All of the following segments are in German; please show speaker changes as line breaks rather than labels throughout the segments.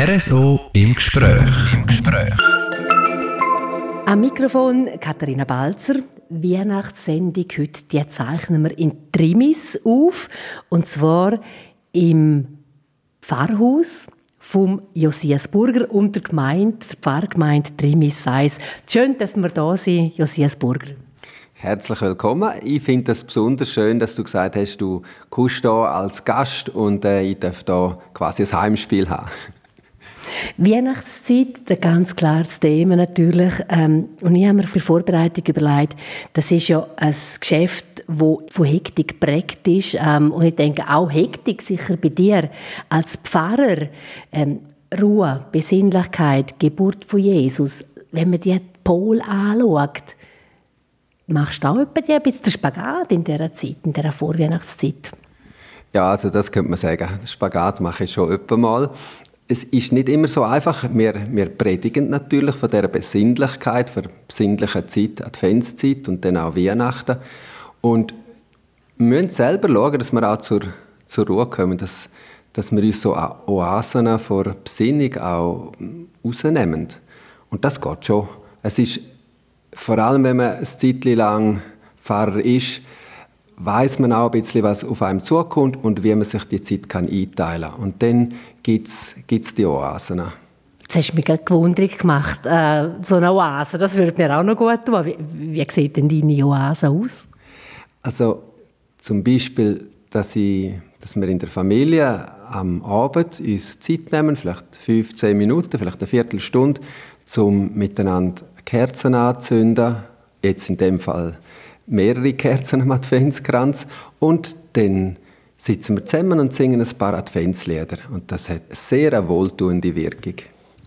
RSO im Gespräch. Im Gespräch.
Am Mikrofon Katharina Balzer. Weihnachtssendung heute, die zeichnen wir in Trimis auf. Und zwar im Pfarrhaus vom Josias Burger und der Gemeinde, der Pfarrgemeinde Trimis Seis. Schön dürfen wir da sein, Josias Burger.
Herzlich willkommen. Ich finde es besonders schön, dass du gesagt hast, du kommst hier als Gast und äh, ich darf hier quasi ein Heimspiel haben.
Weihnachtszeit, ein ganz klares Thema natürlich. Ähm, und ich habe mir für Vorbereitung überlegt, das ist ja ein Geschäft, das von Hektik geprägt ist. Ähm, und ich denke, auch Hektik sicher bei dir als Pfarrer. Ähm, Ruhe, Besinnlichkeit, Geburt von Jesus. Wenn man die Pol anschaut, machst du auch ein bisschen Spagat in dieser Zeit, in dieser Vorweihnachtszeit?
Ja, also das könnte man sagen. Spagat mache ich schon öppe mal es ist nicht immer so einfach. Wir, wir predigen natürlich von dieser Besinnlichkeit, von der besinnlichen Zeit, Adventszeit und dann auch Weihnachten. Und wir müssen selber schauen, dass wir auch zur, zur Ruhe kommen, dass, dass wir uns so Oasen vor Besinnung auch rausnehmen. Und das geht schon. Es ist, vor allem wenn man ein Zeitchen lang Pfarrer ist, weiß man auch ein bisschen, was auf einem zukommt und wie man sich die Zeit kann einteilen kann. Und dann gibt es die Oasen.
Jetzt hast du mich gerade gewundert gemacht. Äh, so eine Oase, das würde mir auch noch gut tun. Wie, wie sieht denn deine Oase aus?
Also zum Beispiel, dass, ich, dass wir in der Familie am Abend uns Zeit nehmen, vielleicht 15 Minuten, vielleicht eine Viertelstunde, um miteinander Kerzen anzuzünden. Jetzt in dem Fall mehrere Kerzen am Adventskranz und dann sitzen wir zusammen und singen ein paar Adventslieder und das hat eine sehr wohltuende Wirkung.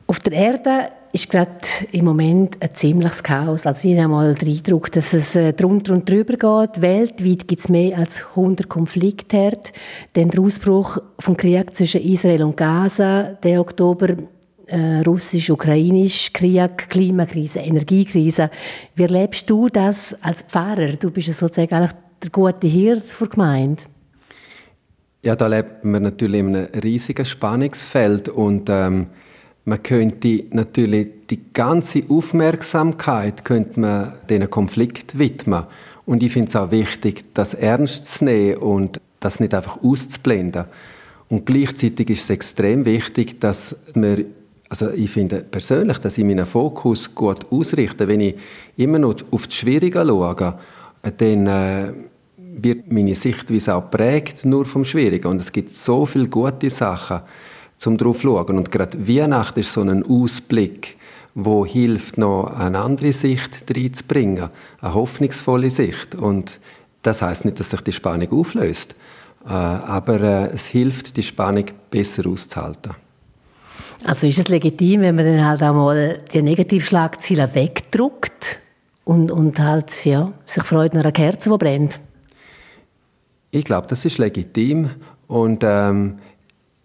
Auf der Erde ist gerade im Moment ein ziemliches Chaos. Also ich habe mal den Eindruck, dass es äh, drunter und drüber geht. Weltweit gibt es mehr als 100 Konfliktherde. Denn der Ausbruch vom Krieg zwischen Israel und Gaza, der Oktober äh, russisch-ukrainisch Krieg, Klimakrise, Energiekrise. Wie erlebst du das als Pfarrer? Du bist sozusagen eigentlich der gute Hirt der Gemeinde.
Ja, da lebt man natürlich in einem riesigen Spannungsfeld und ähm, man könnte natürlich die ganze Aufmerksamkeit könnte man diesen Konflikt widmen. Und ich finde es auch wichtig, das ernst zu nehmen und das nicht einfach auszublenden. Und gleichzeitig ist es extrem wichtig, dass wir also ich finde persönlich, dass ich meinen Fokus gut ausrichte. Wenn ich immer noch auf das Schwierige schaue, dann äh, wird meine Sichtweise auch prägt nur vom Schwierigen. Und es gibt so viele gute Sachen, zum drauf zu schauen. Und gerade Weihnachten ist so ein Ausblick, wo hilft, noch eine andere Sicht reinzubringen, eine hoffnungsvolle Sicht. Und das heißt nicht, dass sich die Spannung auflöst, äh, aber äh, es hilft, die Spannung besser auszuhalten.
Also ist es legitim, wenn man dann halt auch mal die Negativschlagzeilen wegdruckt und, und halt, ja, sich freut nach einer Kerze, die brennt?
Ich glaube, das ist legitim und ähm,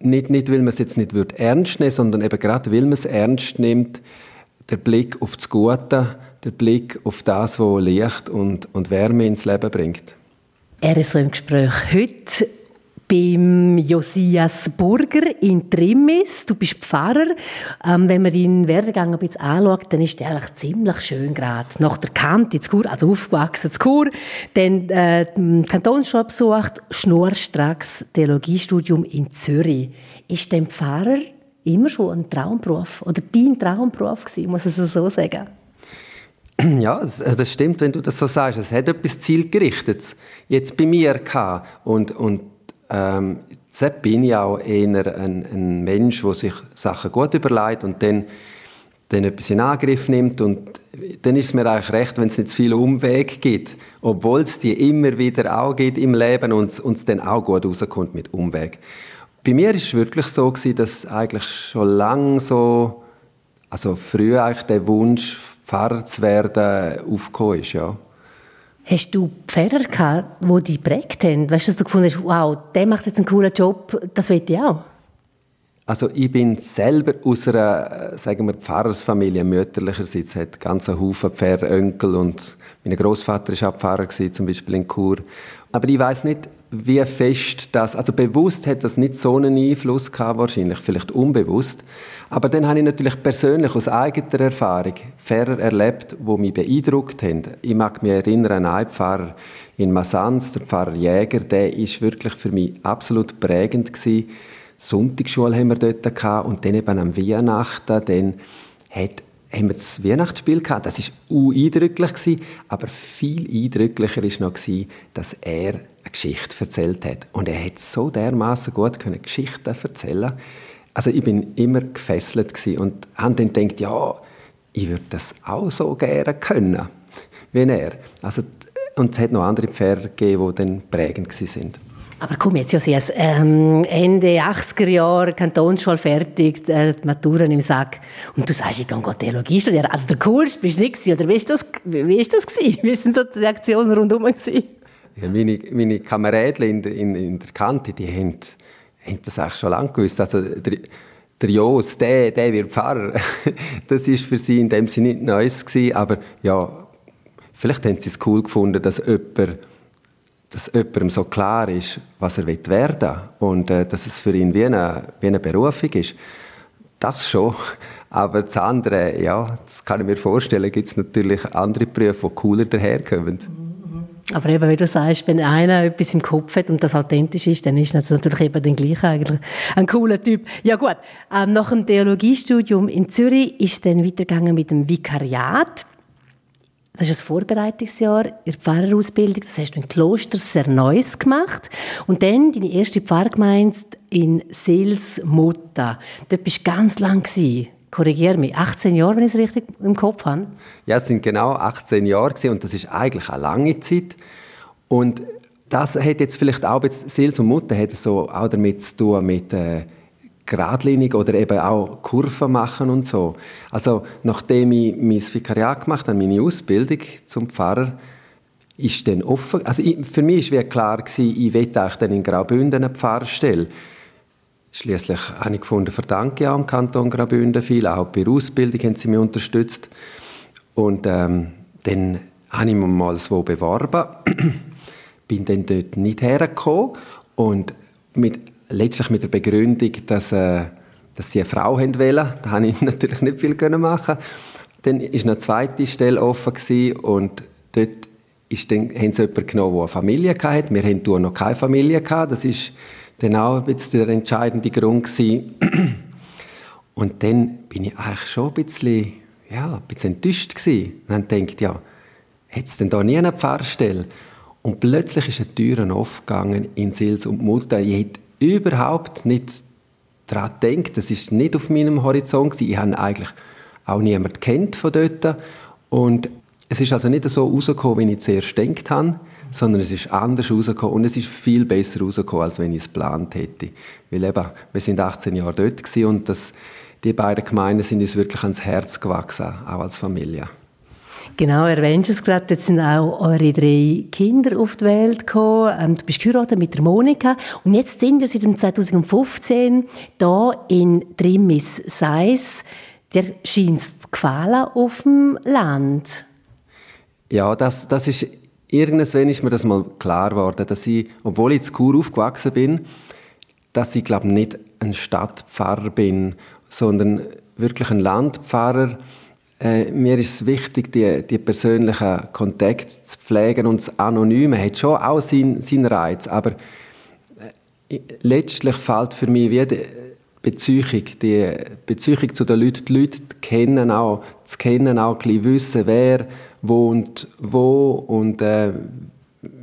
nicht, nicht, weil man es jetzt nicht wird ernst nehmen sondern eben gerade, weil man es ernst nimmt, der Blick auf das Gute, der Blick auf das, was Licht und, und Wärme ins Leben bringt.
Er ist so im Gespräch heute beim Josias Burger in Trimmis. Du bist Pfarrer. Ähm, wenn man deinen Werdegang ein bisschen anschaut, dann ist der eigentlich ziemlich schön gerade. Nach der Kante in Chur, also aufgewachsen in Chur, dann äh, Kantonsschule besucht, schnurstracks Theologiestudium in Zürich. Ist der Pfarrer immer schon ein Traumberuf oder dein Traumberuf gewesen, muss ich so sagen?
Ja, das stimmt, wenn du das so sagst. Es hat etwas Zielgerichtetes jetzt bei mir gehabt. Und, und ähm, deshalb bin ich auch eher ein, ein Mensch, der sich Sachen gut überlegt und dann, dann etwas in Angriff nimmt. Und dann ist es mir eigentlich recht, wenn es nicht zu viele Umwege gibt, obwohl es die immer wieder auch gibt im Leben und es dann auch gut rauskommt mit Umweg. Bei mir war es wirklich so, gewesen, dass eigentlich schon lange so, also früher eigentlich der Wunsch, Pfarrer zu werden, aufgekommen ist, ja.
Hast du Pfarrer gehabt, die dich geprägt haben? Weißt du, dass du gefunden hast, wow, der macht jetzt einen coolen Job, das will ich auch?
Also ich bin selber aus einer, sagen wir, Pfarrersfamilie mütterlicherseits. hat ganz einen Haufen Pfarrönkel und mein Großvater war auch Pfarrer gewesen, zum Beispiel in Chur. Aber ich weiß nicht, wie fest das, also bewusst hat das nicht so einen Einfluss gehabt, wahrscheinlich, vielleicht unbewusst. Aber dann habe ich natürlich persönlich aus eigener Erfahrung Pfarrer erlebt, die mich beeindruckt haben. Ich mag mich erinnern an einen Pfarrer in Masanz, der Pfarrer Jäger, der ist wirklich für mich absolut prägend gewesen. Sonntagsschule haben wir dort gehabt und dann eben am Weihnachten, dann hat haben wir das Weihnachtsspiel gehabt. Das war eindrücklich gewesen, aber viel eindrücklicher war noch, gewesen, dass er eine Geschichte erzählt hat. Und er hat so dermaßen gut können Geschichten erzählen. Also ich bin immer gefesselt und habe dann gedacht, ja, ich würde das auch so gerne können, wie er. Also, und es hat noch andere Pferde gegeben, die dann prägend sind.
Aber komm, jetzt Josias, ähm, Ende 80er Jahre, Kantonsschule fertig, äh, die Maturen im Sack. Und du sagst, ich gehe Theologie studieren. Also der Coolste bist du nicht gewesen, oder wie ist das, wie ist das gewesen? Wie sind die Reaktionen rundherum gewesen?
Ja, meine, meine Kamerädchen in, in, in der Kante, die haben, haben das eigentlich schon lange gewusst. Also der, der Jos, der, der wird Pfarrer. das ist für sie in dem Sinne nicht Neues gewesen, aber ja, vielleicht haben sie es cool gefunden, dass jemand dass jemandem so klar ist, was er werden will und äh, dass es für ihn wie eine, wie eine Berufung ist. Das schon. Aber das andere, ja, das kann ich mir vorstellen, gibt es natürlich andere Berufe, die cooler daherkommen.
Aber eben, wie du sagst, wenn einer etwas im Kopf hat und das authentisch ist, dann ist das natürlich eben den gleichen eigentlich ein cooler Typ. Ja gut, ähm, nach dem Theologiestudium in Zürich ist es dann weitergegangen mit dem Vikariat. Das ist ein Vorbereitungsjahr in der Pfarrerausbildung. Das hast du in Kloster sehr Neues gemacht. Und dann deine erste Pfarrgemeinde in Sils-Mutta. Dort bist du ganz lang gewesen. Korrigiere mich. 18 Jahre, wenn ich es richtig im Kopf habe?
Ja, es sind genau 18 Jahre und das ist eigentlich eine lange Zeit. Und das hat jetzt vielleicht auch jetzt Sils und Mutter hat so auch damit zu tun mit äh, geradlinig oder eben auch Kurven machen und so. Also nachdem ich mein Vikariat gemacht habe, meine Ausbildung zum Pfarrer, ist dann offen, also für mich war klar gewesen, ich möchte eigentlich dann in Graubünden eine Pfarrstelle. Schließlich habe ich gefunden, verdanke ich auch im Kanton Graubünden viel, auch bei der Ausbildung haben sie mich unterstützt. Und ähm, dann habe ich mich mal so beworben, bin dann dort nicht hergekommen und mit letztlich mit der Begründung, dass, äh, dass sie eine Frau wollen. Da konnte ich natürlich nicht viel machen. Dann war eine zweite Stelle offen und dort ist dann, haben sie jemanden genommen, der eine Familie hatte. Wir hatten noch keine Familie. Gehabt. Das war dann auch der entscheidende Grund. Gewesen. Und dann bin ich eigentlich schon ein bisschen, ja, ein bisschen enttäuscht gewesen. Und dann gedacht, ja, hat es denn da nie eine Pfarrstelle? Und plötzlich ist eine Tür aufgegangen in Sils und Mutter. Ich hätte überhaupt nicht daran gedacht. Das ist nicht auf meinem Horizont. Gewesen. Ich habe eigentlich auch niemanden kennt von dort. Und es ist also nicht so rausgekommen, wie ich zuerst gedacht habe, sondern es ist anders rausgekommen und es ist viel besser rausgekommen, als wenn ich es geplant hätte. Weil eben, wir sind 18 Jahre dort und das, die beiden Gemeinden sind uns wirklich ans Herz gewachsen, auch als Familie.
Genau, erwähnst es gerade, jetzt sind auch eure drei Kinder auf die Welt gekommen. Ähm, du bist geheiratet mit der Monika und jetzt sind wir seit 2015 da in Trimmis Seis. Dir scheint es gefallen auf dem Land.
Ja, das, das ist irgendwann ist mir das mal klar geworden, dass ich, obwohl ich in Chur aufgewachsen bin, dass ich glaube nicht ein Stadtpfarrer bin, sondern wirklich ein Landpfarrer, äh, mir ist es wichtig, die, die persönlichen Kontakte zu pflegen und das Anonyme hat schon auch seinen, seinen Reiz, aber äh, letztlich fällt für mich wie die Beziehung, die Beziehung zu den Leuten, die Leute kennen auch, zu kennen auch, ein wissen, wer wohnt wo und äh,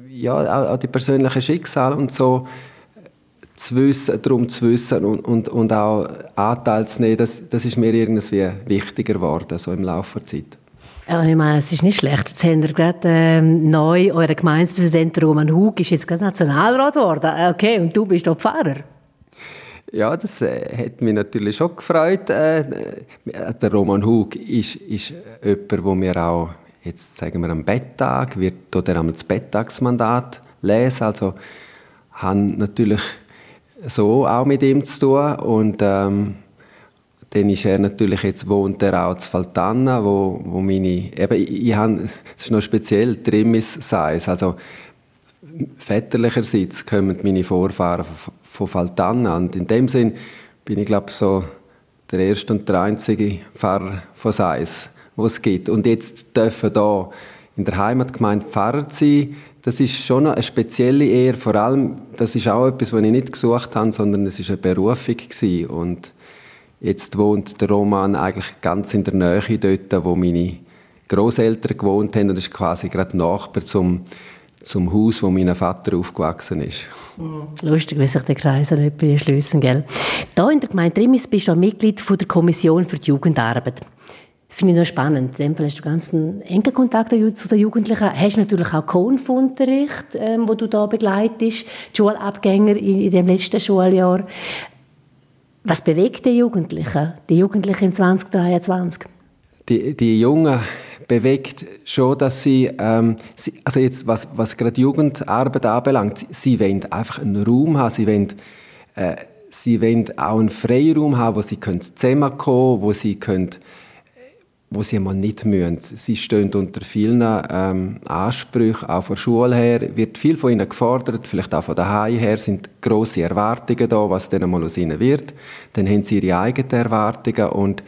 ja, auch die persönlichen Schicksale und so zu wissen, darum zu wissen und, und, und auch Anteil zu nehmen, das, das ist mir irgendwie wichtiger geworden, so im Laufe der Zeit.
Ja, ich meine, es ist nicht schlecht. Jetzt habt ihr gerade ähm, neu, euer Gemeindepräsident Roman Hug ist jetzt gerade Nationalrat geworden. Äh, okay, und du bist auch Pfarrer.
Ja, das äh, hat mich natürlich schon gefreut. Äh, der Roman Hug ist, ist jemand, wo wir auch, jetzt sagen wir am Betttag, wird dort das Betttagsmandat lesen. Also haben natürlich so auch mit ihm zu tun. Und ähm, dann ist er natürlich jetzt wohnt er auch zu Faltanna, wo, wo meine, eben, ich, ich habe, es ist noch speziell, Trimmis Size, also väterlicherseits kommen meine Vorfahren von Faltanna. Und in dem Sinn bin ich, glaube so der erste und der einzige Pfarrer von Seis, wo es gibt. Und jetzt dürfen da in der Heimatgemeinde Pfarrer sein, das ist schon eine spezielle Ehre. Vor allem, das ist auch etwas, was ich nicht gesucht habe, sondern es ist eine Berufung gewesen. Und jetzt wohnt der Roman eigentlich ganz in der Nähe dort, wo meine Großeltern gewohnt haben. Und ist quasi gerade Nachbar zum zum Haus, wo mein Vater aufgewachsen ist.
Mhm. Lustig, wie sich der Kreis nicht schliessen, gell? Da in der Gemeinde Trimis bist du Mitglied von der Kommission für die Jugendarbeit. Finde ich noch spannend. In dem Fall hast du einen engen Kontakt zu den Jugendlichen. Hast natürlich auch Konfunterricht, ähm, wo du da begleitest, die Schulabgänger in, in dem letzten Schuljahr. Was bewegt die Jugendlichen, die Jugendlichen in 2023?
Die, die Jungen bewegt schon, dass sie, ähm, sie also jetzt, was, was gerade Jugendarbeit anbelangt, sie, sie wollen einfach einen Raum haben, sie wollen, äh, sie wollen auch einen Freiraum haben, wo sie können zusammenkommen wo sie können, wo sie mal nicht müssen. Sie stehen unter vielen ähm, Ansprüchen, auch von der Schule her, wird viel von ihnen gefordert, vielleicht auch von daheim her, sind grosse Erwartungen da, was dann mal aus ihnen wird. Dann haben sie ihre eigenen Erwartungen und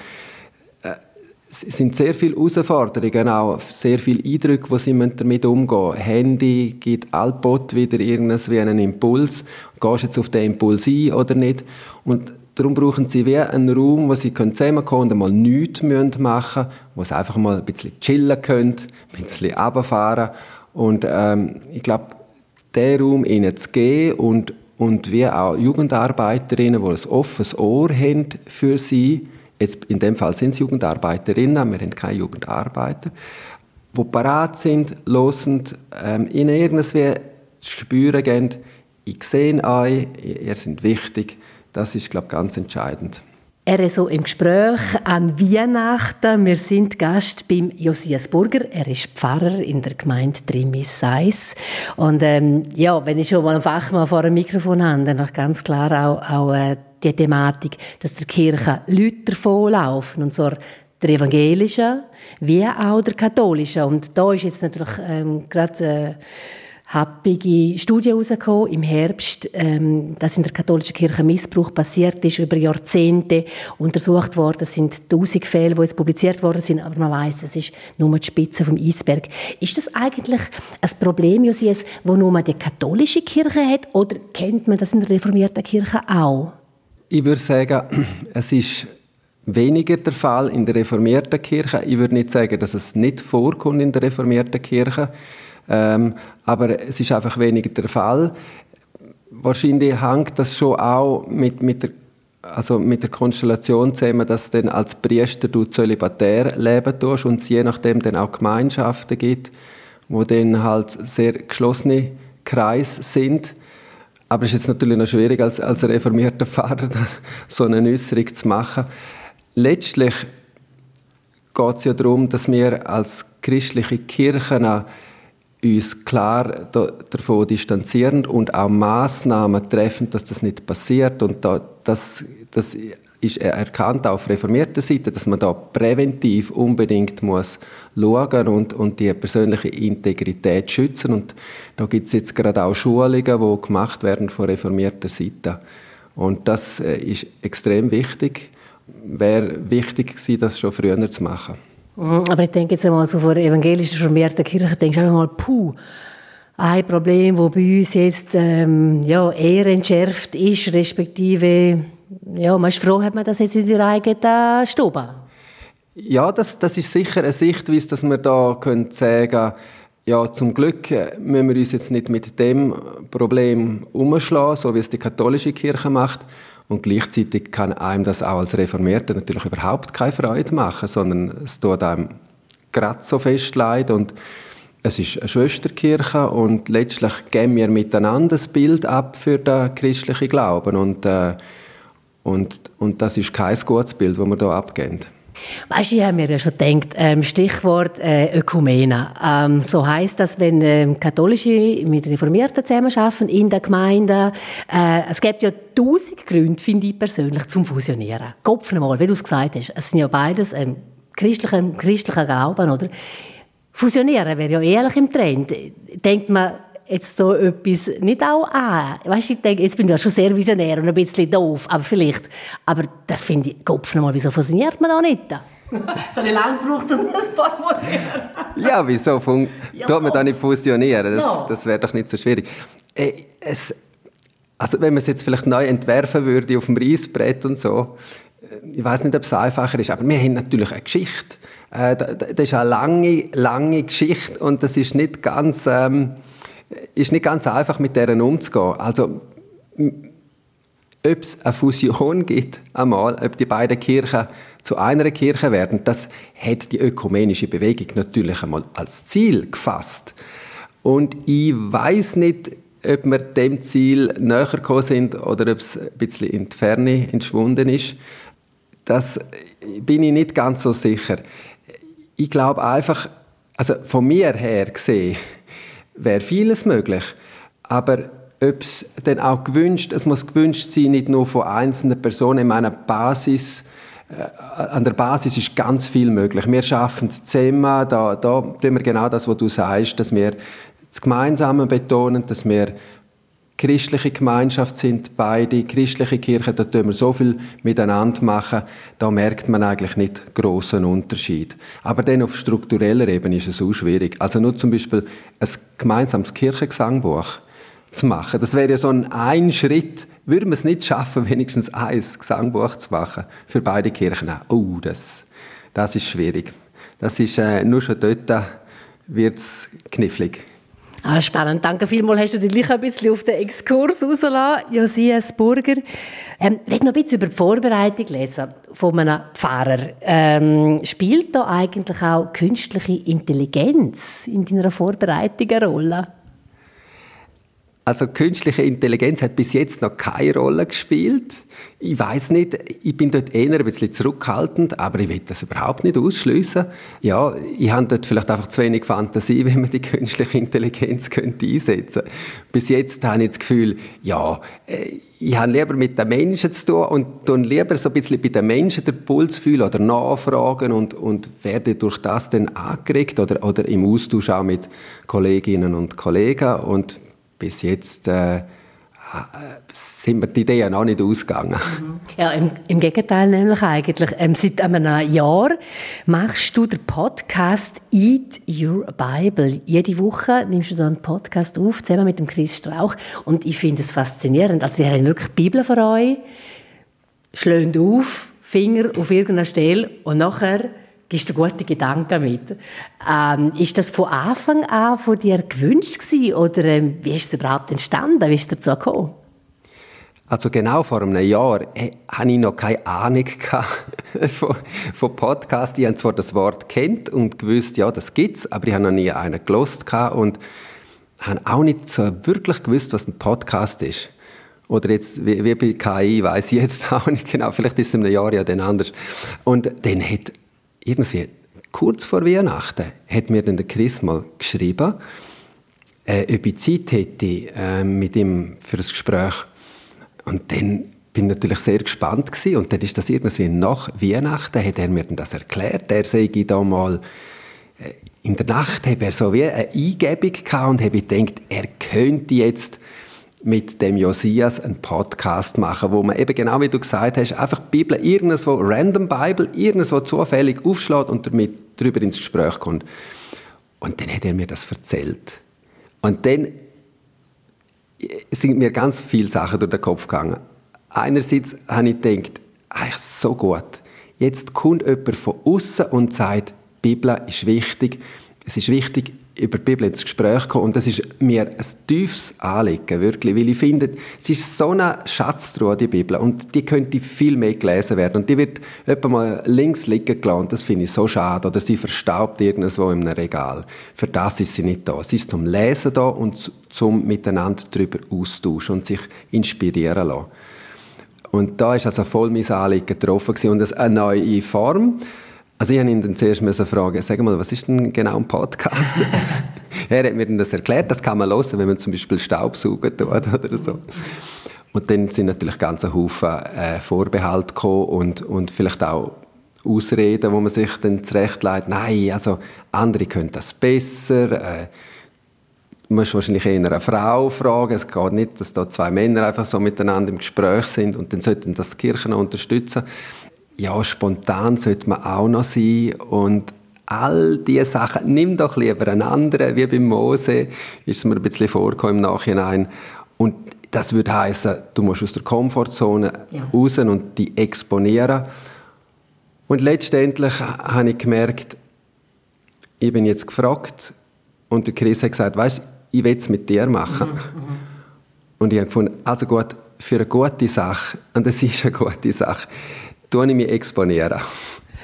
es sind sehr viele Herausforderungen, auch sehr viele Eindrücke, die sie damit umgehen müssen. Handy gibt allbot wieder irgendwie einen Impuls. Gehst du jetzt auf den Impuls ein oder nicht? Und darum brauchen sie wie einen Raum, wo sie zusammenkommen und mal nichts machen müssen, wo sie einfach mal ein bisschen chillen können, ein bisschen runterfahren. Und ähm, ich glaube, diesen Raum ihnen zu geben und, und wie auch Jugendarbeiterinnen, die ein offenes Ohr haben für sie, Jetzt, in dem Fall sind es Jugendarbeiterinnen, wir haben keine Jugendarbeiter, die parat sind, losend, ähm, ihnen irgendwie zu spüren geben, ich sehe euch, ihr seid wichtig. Das ist, glaube ich, ganz entscheidend.
Er ist so im Gespräch an Weihnachten. Wir sind Gast beim Josias Burger. Er ist Pfarrer in der Gemeinde Trimis-Seis. Und ähm, ja, wenn ich schon mal einen Fachmann vor dem Mikrofon habe, dann auch ganz klar auch, auch äh, die Thematik, dass der Kirche Leute davonlaufen. Und zwar der evangelischen wie auch der katholischen. Und da ist jetzt natürlich ähm, gerade äh, happige Studie herausgekommen im Herbst, ähm, dass in der katholischen Kirche Missbrauch passiert ist, über Jahrzehnte untersucht worden. Es sind tausend Fälle, die jetzt publiziert worden sind, aber man weiß, das ist nur die Spitze vom Eisberg. Ist das eigentlich ein Problem, Josias, wo nur die katholische Kirche hat, oder kennt man das in der reformierten Kirche auch?
Ich würde sagen, es ist weniger der Fall in der reformierten Kirche. Ich würde nicht sagen, dass es nicht vorkommt in der reformierten Kirche, ähm, aber es ist einfach weniger der Fall. Wahrscheinlich hängt das schon auch mit, mit der also mit der Konstellation zusammen, dass dann als Priester du zölibatär leben tust und es je nachdem dann auch Gemeinschaften gibt, wo dann halt sehr geschlossene Kreise sind aber es ist jetzt natürlich noch schwierig, als, als reformierter Pfarrer so eine Äußerung zu machen. Letztlich geht es ja darum, dass wir als christliche Kirchen uns klar davon distanzieren und auch Maßnahmen treffen, dass das nicht passiert. Und das, das ist erkannt auf reformierter Seite, dass man da präventiv unbedingt muss schauen und, und die persönliche Integrität schützen. Und da gibt es jetzt gerade auch Schulungen, die gemacht werden von reformierter Seite. Und das äh, ist extrem wichtig. Wäre wichtig gewesen, das schon früher zu machen.
Aber ich denke jetzt einmal so vor evangelischen reformierten Kirche, denkst du einfach mal, puh, ein Problem, das bei uns jetzt ähm, ja, eher entschärft ist, respektive ja, man ist froh, hat man das jetzt in der eigenen Stube?
Ja, das, das ist sicher eine Sichtweise, dass wir da können sagen ja, zum Glück müssen wir uns jetzt nicht mit dem Problem umschlagen, so wie es die katholische Kirche macht. Und gleichzeitig kann einem das auch als Reformierter natürlich überhaupt keine Freude machen, sondern es tut einem gerade so fest leid und es ist eine Schwesterkirche und letztlich geben wir miteinander das Bild ab für den christlichen Glauben und äh, und, und das ist kein gutes Bild, das wir hier abgeben.
Weißt du, ich habe mir ja schon gedacht, ähm, Stichwort äh, Ökumene. Ähm, so heißt das, wenn ähm, Katholische mit Reformierten zusammenarbeiten in der Gemeinde. Äh, es gibt ja tausend Gründe, finde ich persönlich, zum Fusionieren. Kopf mal, wie du es gesagt hast. Es sind ja beides ähm, christliche, christliche Glauben, oder? Fusionieren wäre ja ehrlich im Trend. Denkt man, jetzt so etwas nicht auch an? Weißt, ich denke, jetzt bin ich ja schon sehr visionär und ein bisschen doof, aber vielleicht. Aber das finde ich, Kopf nochmal, wieso fusioniert man da nicht? Ich lange gebraucht, um das zu formulieren.
Ja, wieso fun ja, tut man da nicht fusionieren? Das, ja. das wäre doch nicht so schwierig. Äh, es, also wenn man es jetzt vielleicht neu entwerfen würde auf dem Reisbrett und so, äh, ich weiß nicht, ob es einfacher ist, aber wir haben natürlich eine Geschichte. Äh, das ist eine lange, lange Geschichte und das ist nicht ganz, ähm, ist nicht ganz einfach, mit deren umzugehen. Also, ob es eine Fusion gibt, einmal, ob die beiden Kirchen zu einer Kirche werden, das hat die ökumenische Bewegung natürlich einmal als Ziel gefasst. Und ich weiß nicht, ob wir dem Ziel näher gekommen sind oder ob es ein bisschen in die Ferne entschwunden ist. Das bin ich nicht ganz so sicher. Ich glaube einfach, also von mir her gesehen, wäre vieles möglich. Aber ob es dann auch gewünscht, es muss gewünscht sein, nicht nur von einzelnen Personen in meiner Basis, äh, an der Basis ist ganz viel möglich. Wir schaffen zusammen, da, da tun wir genau das, was du sagst, dass wir das Gemeinsame betonen, dass wir christliche Gemeinschaft sind, beide christliche Kirchen, da tun wir so viel miteinander machen, da merkt man eigentlich nicht großen Unterschied. Aber dann auf struktureller Ebene ist es so schwierig. Also nur zum Beispiel ein gemeinsames Kirchengesangbuch zu machen. Das wäre ja so ein, ein Schritt, würden wir es nicht schaffen, wenigstens ein Gesangbuch zu machen für beide Kirchen. Oh, das, das ist schwierig. Das ist, äh, nur schon dort wird es knifflig.
Ah, spannend. Danke vielmals. Hast du dich gleich ein bisschen auf den Exkurs rausgelassen, Josias Burger. Ähm, ich noch ein bisschen über die Vorbereitung lesen von einem Pfarrer. Ähm, spielt da eigentlich auch künstliche Intelligenz in deiner Vorbereitung eine Rolle?
Also künstliche Intelligenz hat bis jetzt noch keine Rolle gespielt. Ich weiß nicht, ich bin dort eher ein bisschen zurückhaltend, aber ich will das überhaupt nicht ausschließen. Ja, ich habe dort vielleicht einfach zu wenig Fantasie, wenn man die künstliche Intelligenz könnte einsetzen. Bis jetzt habe ich das Gefühl, ja, äh, ich habe lieber mit den Menschen zu tun und tun lieber so ein bisschen bei den Menschen den Puls fühlen oder nachfragen und, und werde durch das dann angeregt oder, oder im Austausch auch mit Kolleginnen und Kollegen und bis jetzt äh, sind mir die Ideen noch nicht ausgegangen. Mhm.
Ja, im, im, Gegenteil nämlich eigentlich. Ähm, seit einem Jahr machst du den Podcast Eat Your Bible. Jede Woche nimmst du da einen Podcast auf, zusammen mit dem Chris Strauch. Und ich finde es faszinierend. Also, sie haben wirklich die Bibel für euch, schlönt auf, Finger auf irgendeiner Stelle und nachher gibst du gute Gedanken mit. Ähm, ist das von Anfang an von dir gewünscht gewesen, oder ähm, wie ist es überhaupt entstanden? Wie ist es dazu gekommen?
Also genau vor einem Jahr äh, hatte ich noch keine Ahnung von, von Podcast. Ich habe zwar das Wort kennt und gewusst, ja, das gibt's, aber ich habe noch nie einen gelost und habe auch nicht so wirklich gewusst, was ein Podcast ist. Oder jetzt, wie, wie bei KI, weiß ich jetzt auch nicht genau. Vielleicht ist es in einem Jahr ja dann anders. Und dann hat irgendwie kurz vor Weihnachten hat mir dann der Chris mal geschrieben, äh, ob ich Zeit hätte äh, mit ihm für das Gespräch. Und dann bin ich natürlich sehr gespannt gewesen. und dann ist das irgendwie nach Weihnachten hat er mir dann das erklärt. Er sei da mal äh, in der Nacht habe er so wie eine Eingebung gehabt und habe gedacht, er könnte jetzt mit dem Josias einen Podcast machen, wo man eben genau wie du gesagt hast, einfach die Bibel irgendwo, random Bible, irgendwo zufällig aufschlägt und damit darüber ins Gespräch kommt. Und dann hat er mir das erzählt. Und dann sind mir ganz viele Sachen durch den Kopf gegangen. Einerseits habe ich gedacht, eigentlich so gut. Jetzt kommt jemand von außen und sagt, die Bibel ist wichtig. Es ist wichtig, über die Bibel ins Gespräch kommen. Und das ist mir ein tiefes Anliegen, wirklich. Weil ich finde, es ist so eine Schatztruhe, die Bibel. Und die könnte viel mehr gelesen werden. Und die wird etwa mal links liegen gelassen. Das finde ich so schade. Oder sie verstaubt irgendwo in einem Regal. Für das ist sie nicht da. Sie ist zum Lesen da und zum miteinander darüber austauschen und sich inspirieren lassen. Und da ist also voll mein Anliegen getroffen und das eine neue Form. Also ich habe ihn dann zuerst fragen, sag mal, was ist denn genau ein Podcast? er hat mir dann das erklärt, das kann man hören, wenn man zum Beispiel Staubsaugen tut oder so. Und dann sind natürlich ganz Haufen äh, Vorbehalte gekommen und, und vielleicht auch Ausreden, wo man sich dann zurechtlegt, nein, also andere können das besser, äh, Du musst wahrscheinlich eher eine Frau fragen. Es geht nicht, dass da zwei Männer einfach so miteinander im Gespräch sind und dann sollten das die Kirchen unterstützen. Ja, spontan sollte man auch noch sein und all diese Sachen, nimm doch lieber einen anderen, wie beim Mose, ist es mir ein bisschen vorgekommen im Nachhinein. Und das würde heißen, du musst aus der Komfortzone ja. raus und die exponieren. Und letztendlich habe ich gemerkt, ich bin jetzt gefragt und der Chris hat gesagt, weißt, ich will es mit dir machen. Mhm, mhm, und ich habe gefunden, also gut, für eine gute Sache, und es ist eine gute Sache, tue ich mich exponieren.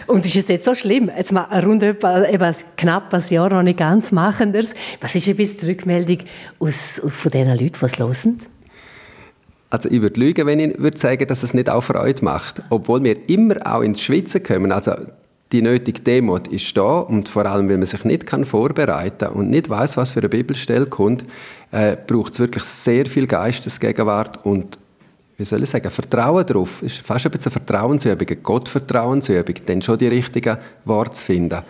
Und ist es jetzt so schlimm? Jetzt mal rund etwa, eben knapp ein Jahr noch nicht ganz machendes. Was ist ein bisschen die Rückmeldung aus, von den Leuten, die es hören?
Also ich würde lügen, wenn ich würde sagen, dass es nicht auch Freude macht. Obwohl wir immer auch ins Schwitzen kommen. Also die nötige Demut ist da und vor allem, wenn man sich nicht kann vorbereiten und nicht weiß, was für eine Bibelstelle kommt, äh, braucht es wirklich sehr viel Geistesgegenwart und wie soll ich sagen, Vertrauen darauf. Ist fast ein bisschen eine Vertrauensübung, eine Gottvertrauensübung, dann schon die richtigen Worte zu finden.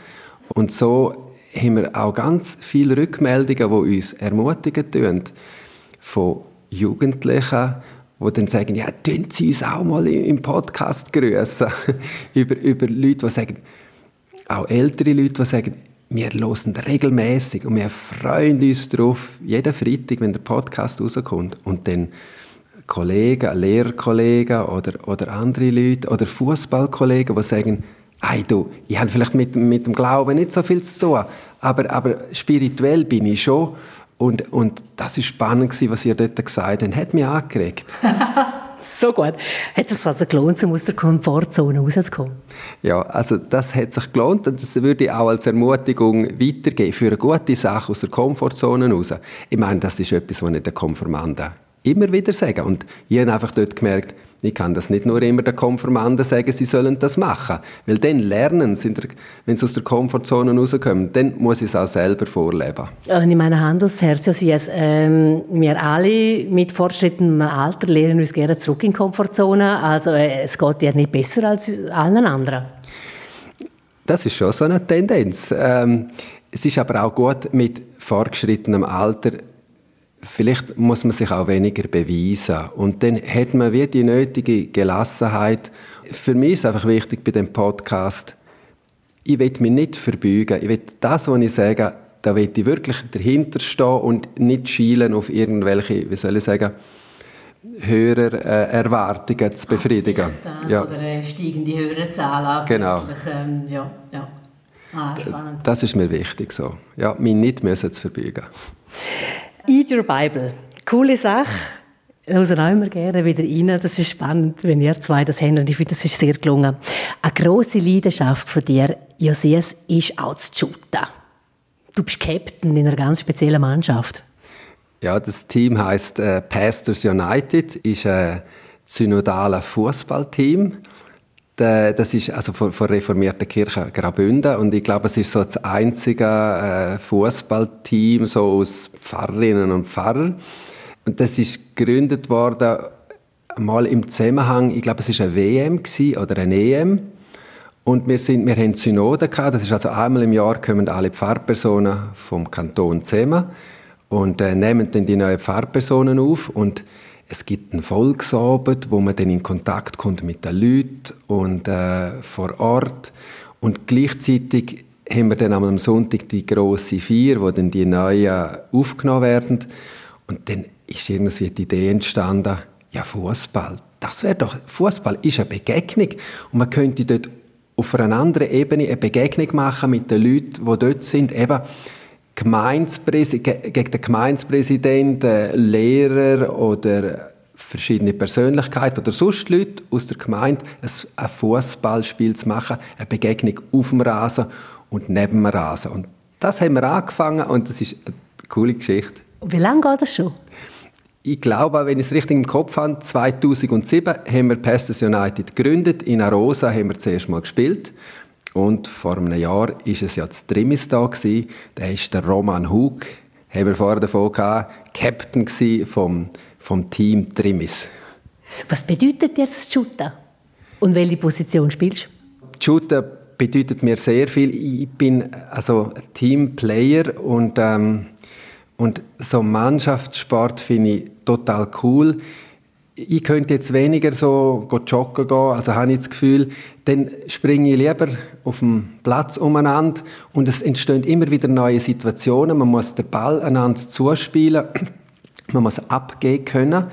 Und so haben wir auch ganz viele Rückmeldungen, die uns ermutigen tun, von Jugendlichen, die dann sagen, ja, tun Sie uns auch mal im Podcast grüßen. über, über Leute, die sagen, auch ältere Leute, die sagen, wir hören regelmäßig und wir freuen uns darauf, jeden Freitag, wenn der Podcast rauskommt. Und dann Kollegen, Lehrkollegen oder, oder andere Leute oder Fußballkollegen, die sagen, hey du, ich habe vielleicht mit, mit dem Glauben nicht so viel zu tun, aber, aber spirituell bin ich schon. Und, und das war spannend, was ihr dort gesagt habt. Hat mich angeregt.
so gut. Hat es sich also gelohnt, um aus der Komfortzone rauszukommen?
Ja, also das hat sich gelohnt und das würde ich auch als Ermutigung weitergeben für eine gute Sache aus der Komfortzone raus. Ich meine, das ist etwas, was nicht der Konformanden immer wieder sagen. Und ich habe einfach dort gemerkt, ich kann das nicht nur immer den Konformanden sagen, sie sollen das machen. Weil dann lernen sie, wenn sie aus der Komfortzone rauskommen, dann muss ich es auch selber vorleben.
Also ich meine Hand aufs Herz, also, ähm, wir alle mit fortschrittendem Alter lernen uns gerne zurück in die Komfortzone. Also äh, es geht ja nicht besser als allen anderen.
Das ist schon so eine Tendenz. Ähm, es ist aber auch gut, mit fortgeschrittenem Alter vielleicht muss man sich auch weniger beweisen. Und dann hat man wie die nötige Gelassenheit. Für mich ist es einfach wichtig bei dem Podcast, ich will mich nicht verbeugen. Ich will das, was ich sage, da will ich wirklich dahinter stehen und nicht schielen auf irgendwelche, wie soll ich sagen, höhere äh, Erwartungen zu befriedigen.
ja. Oder äh, steigende Hörerzahlen.
Genau.
Ähm, ja, ja. Ah, spannend.
Das ist mir wichtig so. Ja, mich nicht müssen zu verbeugen.
Eat Your Bible. Coole Sache. Hören auch immer gerne wieder rein. Das ist spannend, wenn ihr zwei das habt. Ich finde, das ist sehr gelungen. Eine grosse Leidenschaft von dir, Josias, ist auch das Shooten. Du bist Captain in einer ganz speziellen Mannschaft.
Ja, das Team heißt äh, Pastors United, ist ein synodales Fußballteam. Das ist also von, von reformierter Kirche Graubünden und ich glaube, es ist so das einzige äh, Fußballteam so aus Pfarrerinnen und Pfarrern. Und das ist gegründet worden mal im Zusammenhang, ich glaube, es ist eine WM oder eine EM. Und wir, sind, wir haben Synode gehabt, das ist also einmal im Jahr kommen alle Pfarrpersonen vom Kanton zusammen und äh, nehmen dann die neuen Pfarrpersonen auf und es gibt einen Volksabend, wo man dann in Kontakt kommt mit den Leuten und äh, vor Ort. Und gleichzeitig haben wir dann am Sonntag die große Feier, wo dann die Neuen aufgenommen werden. Und dann ist irgendwie die Idee entstanden, ja Fußball, das wäre doch Fußball ist eine Begegnung. Und man könnte dort auf einer anderen Ebene eine Begegnung machen mit den Leuten, die dort sind, eben gegen den Gemeindepräsidenten, Lehrer oder verschiedene Persönlichkeiten oder sonst Leute aus der Gemeinde ein Fußballspiel zu machen, eine Begegnung auf dem Rasen und neben dem Rasen. Und das haben wir angefangen und das ist eine coole Geschichte.
Wie lange geht das schon?
Ich glaube, wenn ich es richtig im Kopf habe, 2007 haben wir Pastors United gegründet. In Arosa haben wir zuerst mal gespielt. Und vor einem Jahr war es ja das Trimis da. Gewesen. Da ist der Roman Hug, haben wir vorher davon gehabt, Captain vom, vom Team Trimis.
Was bedeutet dir das Shooter? Und welche Position spielst
du? Shooter bedeutet mir sehr viel. Ich bin also Teamplayer und, ähm, Und so Mannschaftssport finde ich total cool. Ich könnte jetzt weniger so joggen gehen, also habe ich das Gefühl, dann springe ich lieber auf dem Platz umeinander und es entstehen immer wieder neue Situationen. Man muss den Ball einander zuspielen, man muss abgehen können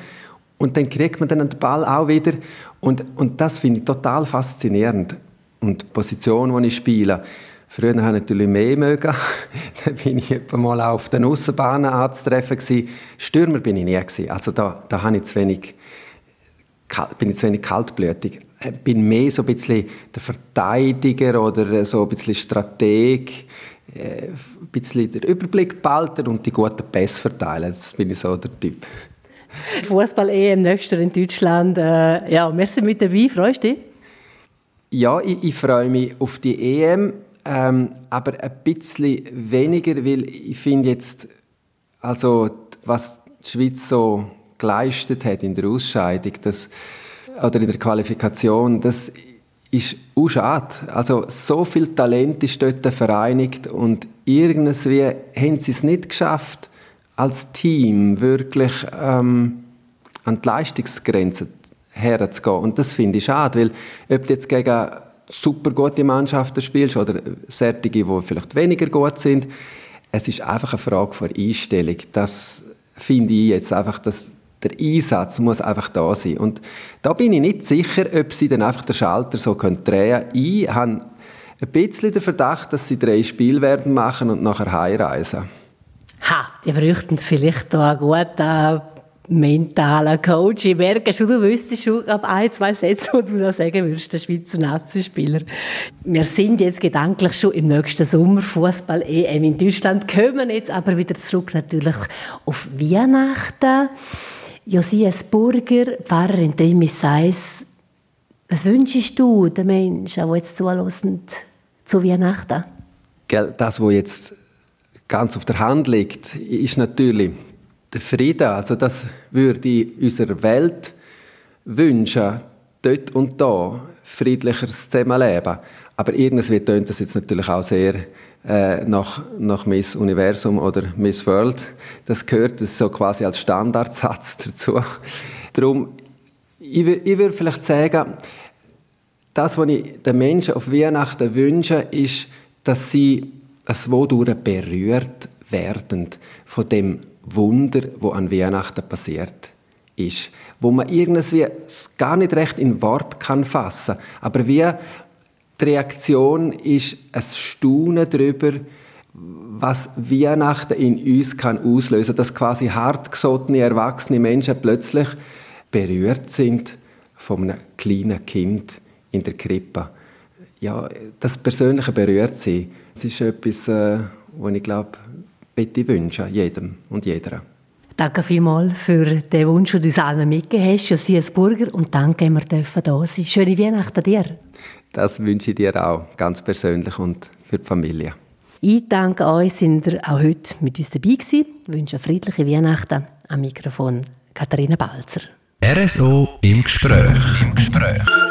und dann kriegt man dann den Ball auch wieder und, und das finde ich total faszinierend. Und die Position, die ich spiele, Früher habe ich natürlich mehr mögen. da bin ich etwa mal auf den Aussenbahnen anzutreffen gewesen. Stürmer bin ich nie gewesen. Also da, da habe ich zu wenig, bin ich zu wenig kaltblütig. Ich bin mehr so ein bisschen der Verteidiger oder so ein bisschen Strateg, äh, ein bisschen der Überblick behalten und die guten Pässe verteilen. Das bin ich so der Typ.
Fußball-EM nächster in Deutschland. Äh, ja, merci mit dabei. Freust du dich?
Ja, ich, ich freue mich auf die EM. Ähm, aber ein bisschen weniger, weil ich finde jetzt, also was die Schweiz so geleistet hat in der Ausscheidung das, oder in der Qualifikation, das ist auch schade. Also so viel Talent ist dort vereinigt und irgendwie haben sie es nicht geschafft, als Team wirklich ähm, an die Leistungsgrenze herzugehen. Und das finde ich schade, weil ob du jetzt gegen super gute Mannschaften spielst oder solche, die vielleicht weniger gut sind. Es ist einfach eine Frage von Einstellung. Das finde ich jetzt einfach, dass der Einsatz muss einfach da sein. Und da bin ich nicht sicher, ob sie dann einfach den Schalter so drehen können. Ich habe ein bisschen den Verdacht, dass sie drei Spiele werden machen und nachher heimreisen.
Ha, die bräuchten vielleicht da gut mentaler Coach. Ich merke schon, du wüsstest schon ab ein, zwei Sätze, die du noch sagen würdest, der Schweizer Nazispieler. Wir sind jetzt gedanklich schon im nächsten Sommer Fußball-EM in Deutschland, kommen jetzt aber wieder zurück natürlich auf Weihnachten. Josias Burger, Pfarrer in Trimis Seis, was wünschst du den Menschen, die jetzt zuhören, zu Weihnachten?
Das, was jetzt ganz auf der Hand liegt, ist natürlich der Frieden, also das würde ich unserer Welt wünschen, dort und da friedlicheres Zusammenleben. Aber irgendwie tönt das jetzt natürlich auch sehr äh, nach, nach Miss Universum oder Miss World. Das gehört so quasi als Standardsatz dazu. Darum, ich, ich würde vielleicht sagen, das, was ich den Menschen auf Weihnachten wünsche, ist, dass sie es wodurch berührt werden von dem Wunder, wo an Weihnachten passiert ist, wo man irgendwie gar nicht recht in Wort kann fassen, aber wie die Reaktion ist ein Staunen darüber, was Weihnachten in uns kann auslösen, dass quasi hartgesottene erwachsene Menschen plötzlich berührt sind von einem kleinen Kind in der Krippe. Ja, das persönliche berührt sie. Das ist etwas, äh, was ich glaube, bitte wünschen, jedem und jeder.
Danke vielmals für den Wunsch, den du uns allen mitgegeben hast, Josias Burger, und danke, dass wir da sein dürfen. Schöne Weihnachten dir.
Das wünsche ich dir auch, ganz persönlich und für die Familie.
Ich danke euch, sind ihr auch heute mit uns dabei gewesen. Ich wünsche friedliche Weihnachten. Am Mikrofon Katharina Balzer.
RSO im Gespräch. Im Gespräch.